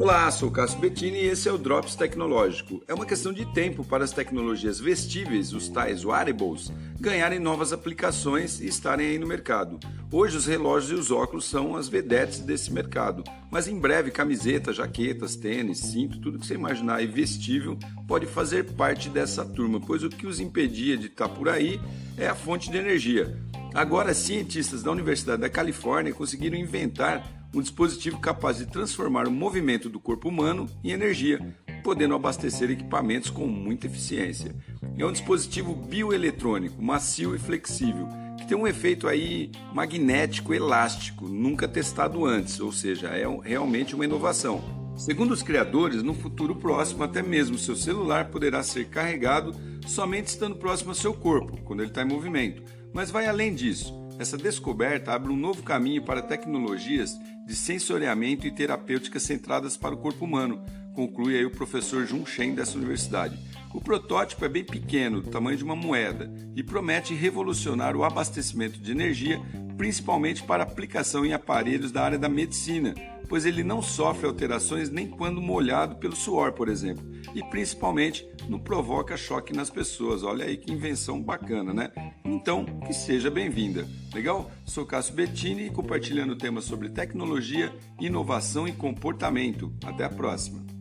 Olá, sou Cássio Bettini e esse é o Drops Tecnológico. É uma questão de tempo para as tecnologias vestíveis, os tais wearables, ganharem novas aplicações e estarem aí no mercado. Hoje os relógios e os óculos são as vedetes desse mercado, mas em breve camisetas, jaquetas, tênis, cinto, tudo que você imaginar e vestível pode fazer parte dessa turma, pois o que os impedia de estar por aí é a fonte de energia. Agora, cientistas da Universidade da Califórnia conseguiram inventar um dispositivo capaz de transformar o movimento do corpo humano em energia, podendo abastecer equipamentos com muita eficiência. É um dispositivo bioeletrônico, macio e flexível, que tem um efeito aí magnético elástico, nunca testado antes, ou seja, é realmente uma inovação. Segundo os criadores, no futuro próximo, até mesmo seu celular poderá ser carregado somente estando próximo ao seu corpo, quando ele está em movimento. Mas vai além disso. Essa descoberta abre um novo caminho para tecnologias de sensoriamento e terapêuticas centradas para o corpo humano, conclui aí o professor Jun Shen dessa universidade. O protótipo é bem pequeno, do tamanho de uma moeda, e promete revolucionar o abastecimento de energia, principalmente para aplicação em aparelhos da área da medicina, pois ele não sofre alterações nem quando molhado pelo suor, por exemplo, e principalmente não provoca choque nas pessoas. Olha aí que invenção bacana, né? Então, que seja bem-vinda. Legal? Sou Cássio Bettini compartilhando temas sobre tecnologia, inovação e comportamento. Até a próxima.